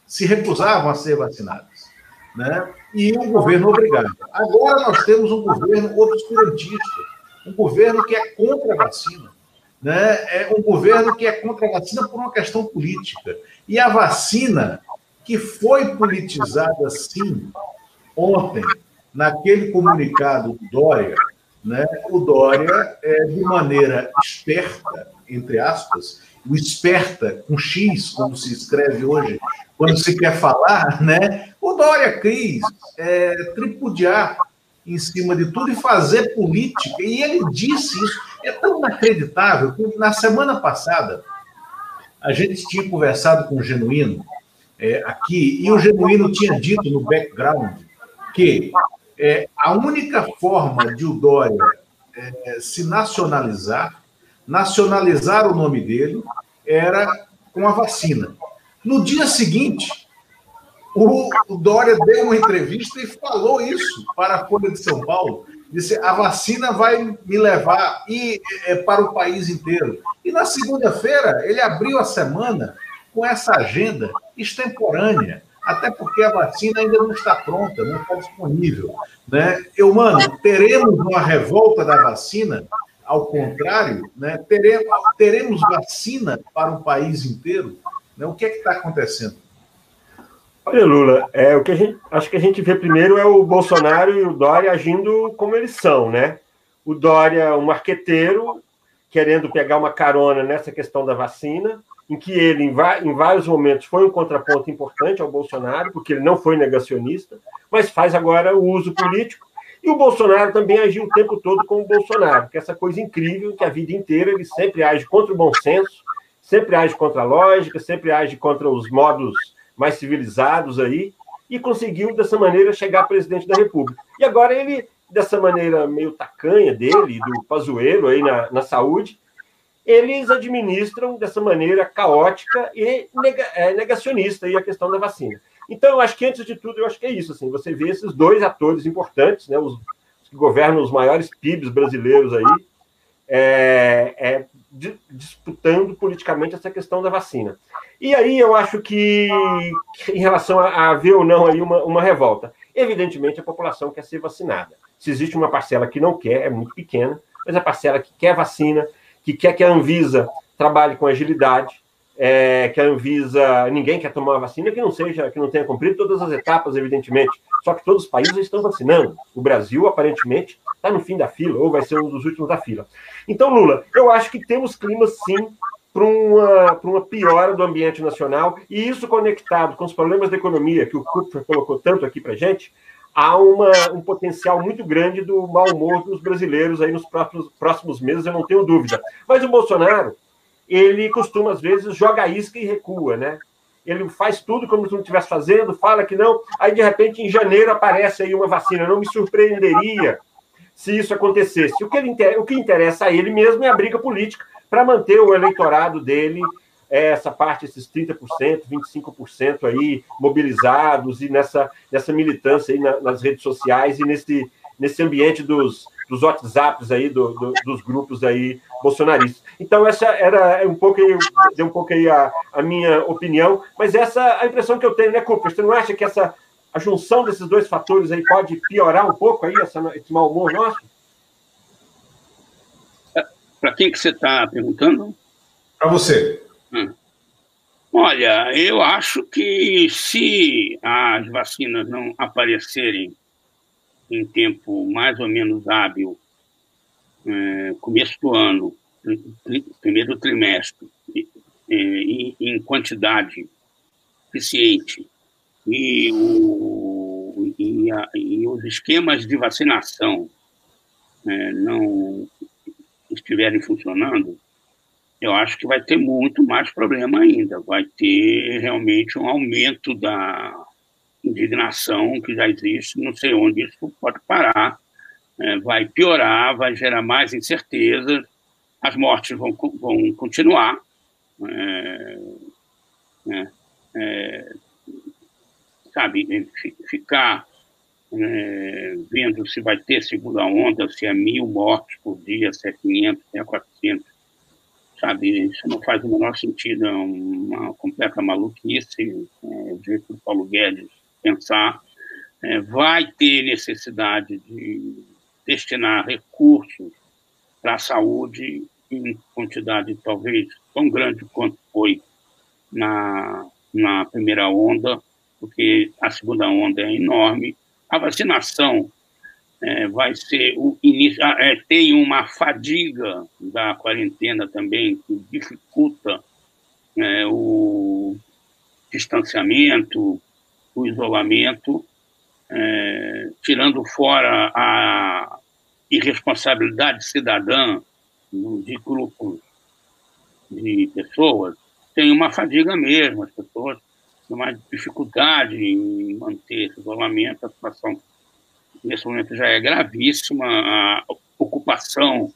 se recusavam a ser vacinadas. né? E um governo obrigado. Agora nós temos um governo obscurantista, um governo que é contra a vacina, né? é um governo que é contra a vacina por uma questão política. E a vacina, que foi politizada sim ontem, naquele comunicado do Dória, né? o Dória, é, de maneira esperta, entre aspas, o esperta com X, como se escreve hoje, quando se quer falar, né? O Dória quis é, tripudiar em cima de tudo e fazer política. E ele disse isso. É tão inacreditável que na semana passada a gente tinha conversado com o Genuíno é, aqui, e o Genuíno tinha dito no background que é, a única forma de o Dória é, se nacionalizar, nacionalizar o nome dele, era com a vacina. No dia seguinte, o, Dória deu uma entrevista e falou isso para a Folha de São Paulo. Disse: a vacina vai me levar e, é, para o país inteiro. E na segunda-feira, ele abriu a semana com essa agenda extemporânea, até porque a vacina ainda não está pronta, não está disponível. Né? Eu, mano, teremos uma revolta da vacina, ao contrário, né? teremos, teremos vacina para o país inteiro. Né? O que é que está acontecendo?
Olha, Lula, é, o que a gente, acho que a gente vê primeiro é o Bolsonaro e o Dória agindo como eles são, né? O Dória, um marqueteiro, querendo pegar uma carona nessa questão da vacina, em que ele, em, em vários momentos, foi um contraponto importante ao Bolsonaro, porque ele não foi negacionista, mas faz agora o uso político. E o Bolsonaro também agiu o tempo todo como o Bolsonaro, que é essa coisa incrível que a vida inteira ele sempre age contra o bom senso, sempre age contra a lógica, sempre age contra os modos mais civilizados aí, e conseguiu, dessa maneira, chegar presidente da República. E agora ele, dessa maneira meio tacanha dele, do Pazuello aí na, na saúde, eles administram dessa maneira caótica e nega, é, negacionista aí a questão da vacina. Então, eu acho que, antes de tudo, eu acho que é isso. Assim, você vê esses dois atores importantes, né, os, os que governam os maiores PIBs brasileiros aí, é, é, disputando politicamente essa questão da vacina. E aí eu acho que, em relação a, haver ou não aí uma, uma revolta, evidentemente a população quer ser vacinada. Se existe uma parcela que não quer, é muito pequena, mas a parcela que quer vacina, que quer que a Anvisa trabalhe com agilidade, é, que a Anvisa, ninguém quer tomar vacina que não seja, que não tenha cumprido todas as etapas, evidentemente. Só que todos os países estão vacinando. O Brasil, aparentemente, está no fim da fila, ou vai ser um dos últimos da fila. Então, Lula, eu acho que temos clima, sim, para uma, uma piora do ambiente nacional, e isso conectado com os problemas da economia, que o Cooper colocou tanto aqui para gente, há uma, um potencial muito grande do mau humor dos brasileiros aí nos próximos, próximos meses, eu não tenho dúvida. Mas o Bolsonaro, ele costuma, às vezes, joga isca e recua, né? Ele faz tudo como se não estivesse fazendo, fala que não, aí de repente em janeiro aparece aí uma vacina. Não me surpreenderia se isso acontecesse. O que, ele, o que interessa a ele mesmo é a briga política para manter o eleitorado dele, é, essa parte, esses 30%, 25% aí mobilizados e nessa, nessa militância aí nas redes sociais e nesse, nesse ambiente dos, dos WhatsApps aí, do, do, dos grupos aí bolsonaristas. Então, essa era um pouco aí, um pouco aí a, a minha opinião, mas essa é a impressão que eu tenho, né, Cooper? Você não acha que essa a junção desses dois fatores aí pode piorar um pouco aí essa, esse mau humor nosso?
Para quem que você está perguntando?
Para você.
Hum. Olha, eu acho que se as vacinas não aparecerem em tempo mais ou menos hábil, é, começo do ano, primeiro trimestre, é, em, em quantidade suficiente, e, o, e, a, e os esquemas de vacinação é, não estiverem funcionando, eu acho que vai ter muito mais problema ainda. Vai ter realmente um aumento da indignação que já existe, não sei onde isso pode parar. É, vai piorar, vai gerar mais incerteza, as mortes vão, vão continuar. É, é, é sabe, ficar é, vendo se vai ter segunda onda, se é mil mortes por dia, se é 500, se é 400, sabe? Isso não faz o menor sentido, é uma completa maluquice, é, o jeito do Paulo Guedes pensar. é, vai ter necessidade de destinar recursos para a saúde em quantidade talvez tão grande quanto foi na, na primeira onda, porque a segunda onda é enorme. A vacinação é, vai ser o início. Ah, é, tem uma fadiga da quarentena também que dificulta é, o distanciamento, o isolamento, é, tirando fora a irresponsabilidade cidadã de grupos de pessoas, tem uma fadiga mesmo, as pessoas têm uma dificuldade em manter esse isolamento, a situação nesse momento já é gravíssima, a ocupação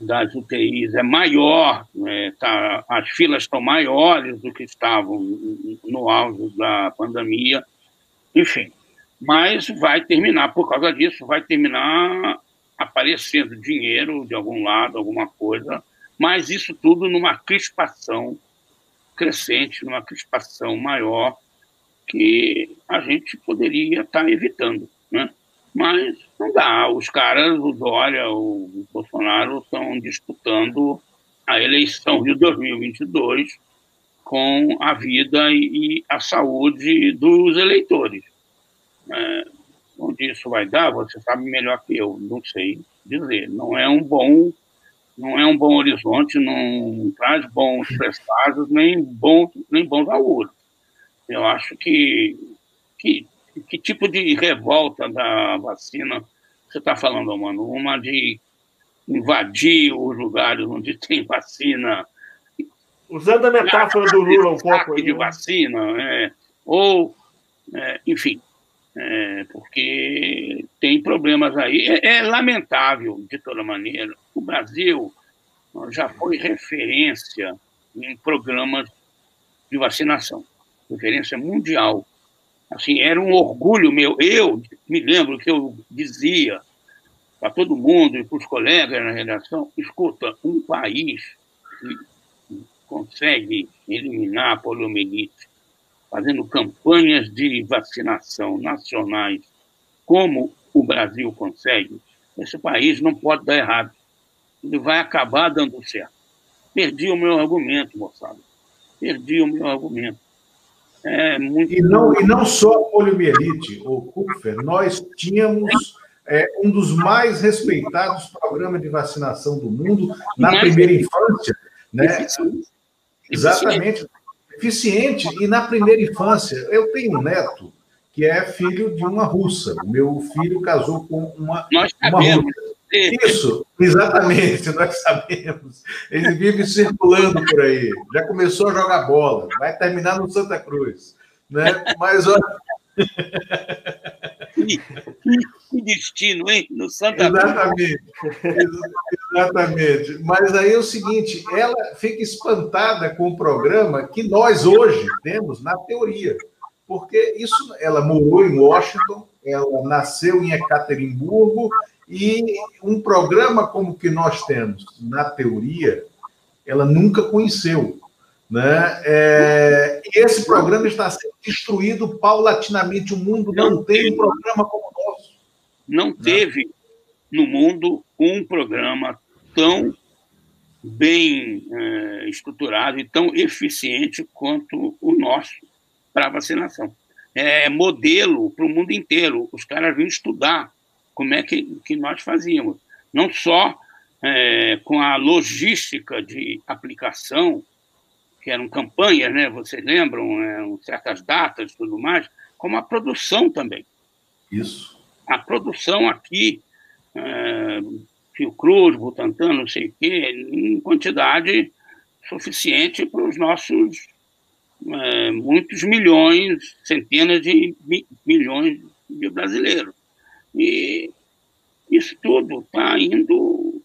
das UTIs é maior, né, tá, as filas estão maiores do que estavam no auge da pandemia, enfim. Mas vai terminar, por causa disso, vai terminar aparecendo dinheiro de algum lado, alguma coisa, mas isso tudo numa crispação crescente, numa crispação maior que a gente poderia estar tá evitando? Mas não dá. Os caras, o Dória, o Bolsonaro, estão disputando a eleição de 2022 com a vida e a saúde dos eleitores. É, onde isso vai dar, você sabe melhor que eu, não sei dizer. Não é um bom, não é um bom horizonte, não traz bons presságios, nem bons, nem bons auguros. Eu acho que, que que tipo de revolta da vacina você está falando, mano? Uma de invadir os lugares onde tem vacina.
Usando a metáfora do Lula um pouco.
de né? vacina, é, ou, é, enfim, é, porque tem problemas aí. É, é, lamentável, de toda maneira. O Brasil já foi referência em programas de vacinação, referência mundial Assim, era um orgulho meu. Eu me lembro que eu dizia para todo mundo e para os colegas na redação: escuta, um país que consegue eliminar a poliomielite fazendo campanhas de vacinação nacionais, como o Brasil consegue, esse país não pode dar errado. Ele vai acabar dando certo. Perdi o meu argumento, moçada. Perdi o meu argumento.
É muito... e, não, e não só a poliomielite, o Kupfer, nós tínhamos é, um dos mais respeitados programas de vacinação do mundo na primeira infância. Né? Exatamente. Eficiente. E na primeira infância, eu tenho um neto que é filho de uma russa. Meu filho casou com uma, uma russa. Isso, exatamente, nós sabemos. Ele vive circulando por aí. Já começou a jogar bola, vai terminar no Santa Cruz. Né? Mas olha.
Que, que, destino, hein? No Santa
Exatamente. Exatamente. Mas aí é o seguinte: ela fica espantada com o programa que nós hoje temos na teoria. Porque isso, ela morou em Washington, ela nasceu em Ekaterimburgo e um programa como que nós temos, na teoria, ela nunca conheceu. Né? É, esse programa está sendo destruído paulatinamente. O mundo não, não tem um programa como o nosso.
Não né? teve no mundo um programa tão bem é, estruturado e tão eficiente quanto o nosso para vacinação. É modelo para o mundo inteiro. Os caras vêm estudar como é que, que nós fazíamos. Não só é, com a logística de aplicação, que eram campanhas, né? vocês lembram, é, certas datas e tudo mais, como a produção também.
Isso.
A produção aqui, é, Fiocruz, Butantan, não sei o quê, em quantidade suficiente para os nossos é, muitos milhões, centenas de mi milhões de brasileiros. E isso tudo está indo,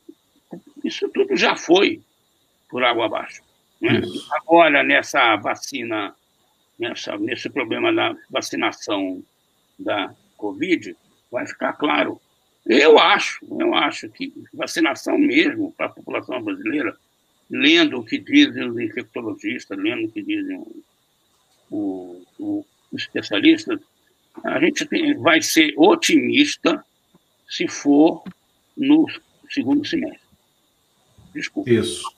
isso tudo já foi por água abaixo. Né? Agora, nessa vacina, nessa, nesse problema da vacinação da Covid, vai ficar claro. Eu acho, eu acho que vacinação mesmo para a população brasileira, lendo o que dizem os infectologistas, lendo o que dizem os, os especialistas, a gente tem, vai ser otimista se for no segundo semestre.
Desculpa. Isso.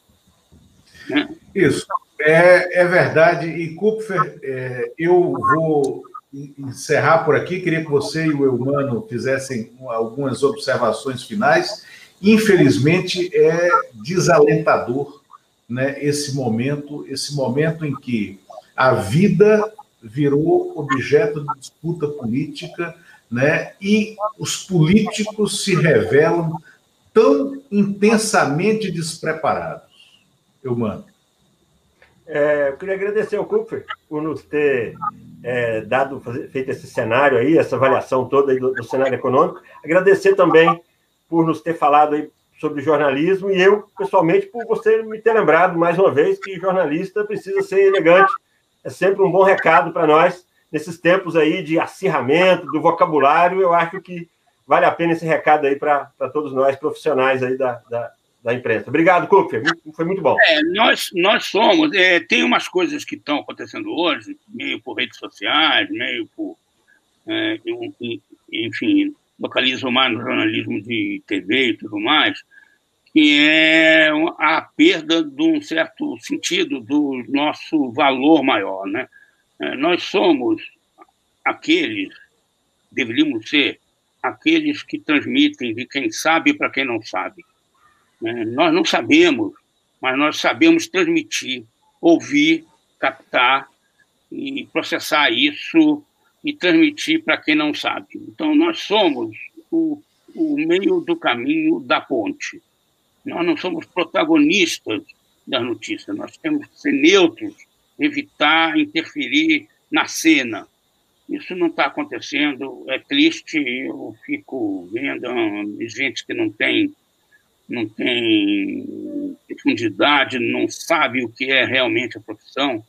Né? Isso. É, é verdade. E, Kupfer, é, eu vou encerrar por aqui. Queria que você e o Eumano fizessem algumas observações finais. Infelizmente, é desalentador né, esse momento, esse momento em que a vida virou objeto de disputa política, né, e os políticos se revelam tão intensamente despreparados. Eu mando.
É, eu queria agradecer ao Cooper por nos ter é, dado, feito esse cenário aí, essa avaliação toda do, do, cenário econômico. Agradecer também por nos ter falado aí sobre jornalismo e eu, pessoalmente, por você me ter lembrado mais uma vez que jornalista precisa ser elegante. É sempre um bom recado para nós. Nesses tempos aí de acirramento do vocabulário, eu acho que vale a pena esse recado aí para todos nós profissionais aí da, da, da imprensa. Obrigado, Cooper. Foi muito bom.
É, nós, nós somos. É, tem umas coisas que estão acontecendo hoje, meio por redes sociais, meio por. É, enfim, localizo mais no jornalismo de TV e tudo mais, que é a perda de um certo sentido do nosso valor maior. Né? É, nós somos aqueles, deveríamos ser, aqueles que transmitem de quem sabe para quem não sabe. Né? Nós não sabemos, mas nós sabemos transmitir, ouvir, captar e processar isso e transmitir para quem não sabe. Então, nós somos o, o meio do caminho da ponte. Nós não somos protagonistas das notícias, nós temos que ser neutros, evitar interferir na cena. Isso não está acontecendo, é triste, eu fico vendo gente que não tem não tem profundidade, não sabe o que é realmente a profissão.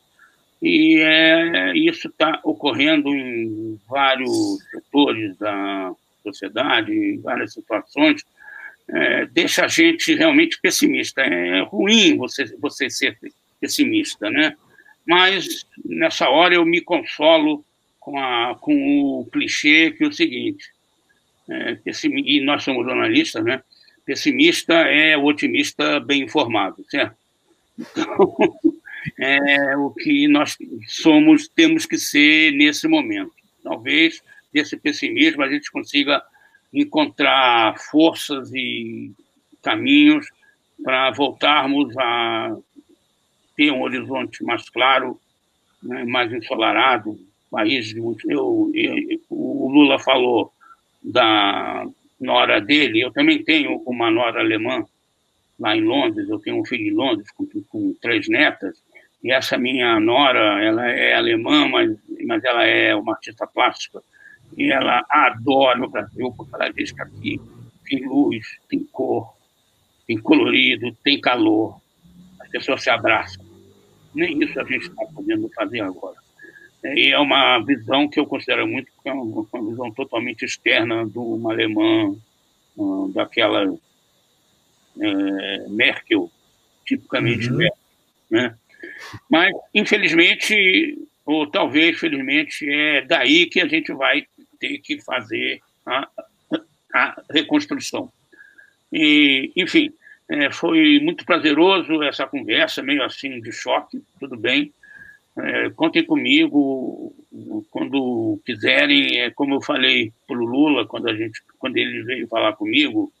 E é, isso está ocorrendo em vários setores da sociedade, em várias situações, é, deixa a gente realmente pessimista. É ruim você, você ser pessimista, né? Mas nessa hora eu me consolo com, a, com o clichê que é o seguinte, é, e nós somos jornalistas, né? Pessimista é o otimista bem informado, certo? Então, é o que nós somos, temos que ser nesse momento. Talvez desse pessimismo a gente consiga encontrar forças e caminhos para voltarmos a ter um horizonte mais claro, né, mais ensolarado, país de muito. Eu, eu, o Lula falou da nora dele, eu também tenho uma nora alemã lá em Londres, eu tenho um filho em Londres com, com três netas, e essa minha nora, ela é alemã, mas, mas ela é uma artista plástica, e ela adora o Brasil, porque ela diz que aqui tem luz, tem cor, tem colorido, tem calor, as pessoas se abraçam. Nem isso a gente está podendo fazer agora. E é uma visão que eu considero muito, porque é uma, uma visão totalmente externa de uma alemã, uh, daquela é, Merkel, tipicamente uhum. Merkel. Né? Mas, infelizmente, ou talvez felizmente, é daí que a gente vai ter que fazer a, a reconstrução. E, enfim, é, foi muito prazeroso essa conversa, meio assim de choque, tudo bem. É, contem comigo quando quiserem, é, como eu falei para o Lula quando a gente, quando ele veio falar comigo,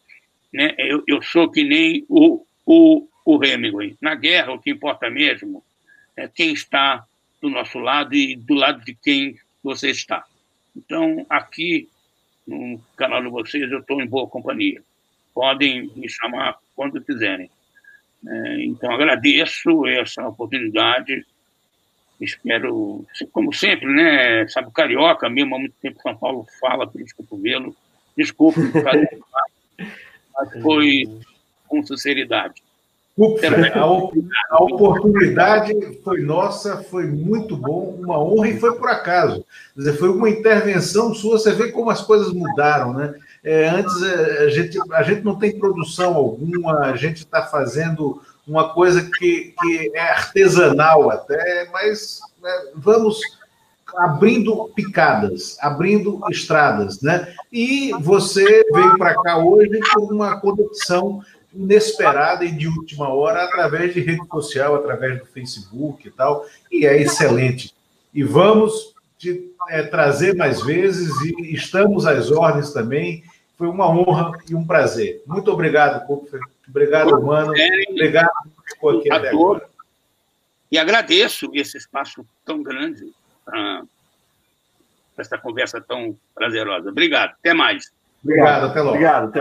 né? Eu, eu sou que nem o, o, o Hemingway. Na guerra, o que importa mesmo é quem está do nosso lado e do lado de quem você está. Então, aqui no canal de vocês, eu estou em boa companhia. Podem me chamar quando quiserem. É, então, agradeço essa oportunidade. Espero, como sempre, né? Sabe, carioca mesmo, há muito tempo São Paulo fala pelos cotovelos. Desculpe, mas foi com sinceridade.
A, a oportunidade foi nossa, foi muito bom, uma honra e foi por acaso. Quer dizer, foi uma intervenção sua, você vê como as coisas mudaram, né? É, antes é, a gente, a gente não tem produção alguma, a gente está fazendo uma coisa que, que é artesanal até, mas né, vamos abrindo picadas, abrindo estradas, né? E você veio para cá hoje com uma conexão inesperada e de última hora através de rede social, através do Facebook e tal, e é excelente. E vamos te é, trazer mais vezes e estamos às ordens também. Foi uma honra e um prazer. Muito obrigado, Cooper. Obrigado, mano. Obrigado por ficou aqui até agora.
E agradeço esse espaço tão grande para essa conversa tão prazerosa. Obrigado. Até mais.
Obrigado, até logo. Obrigado. Até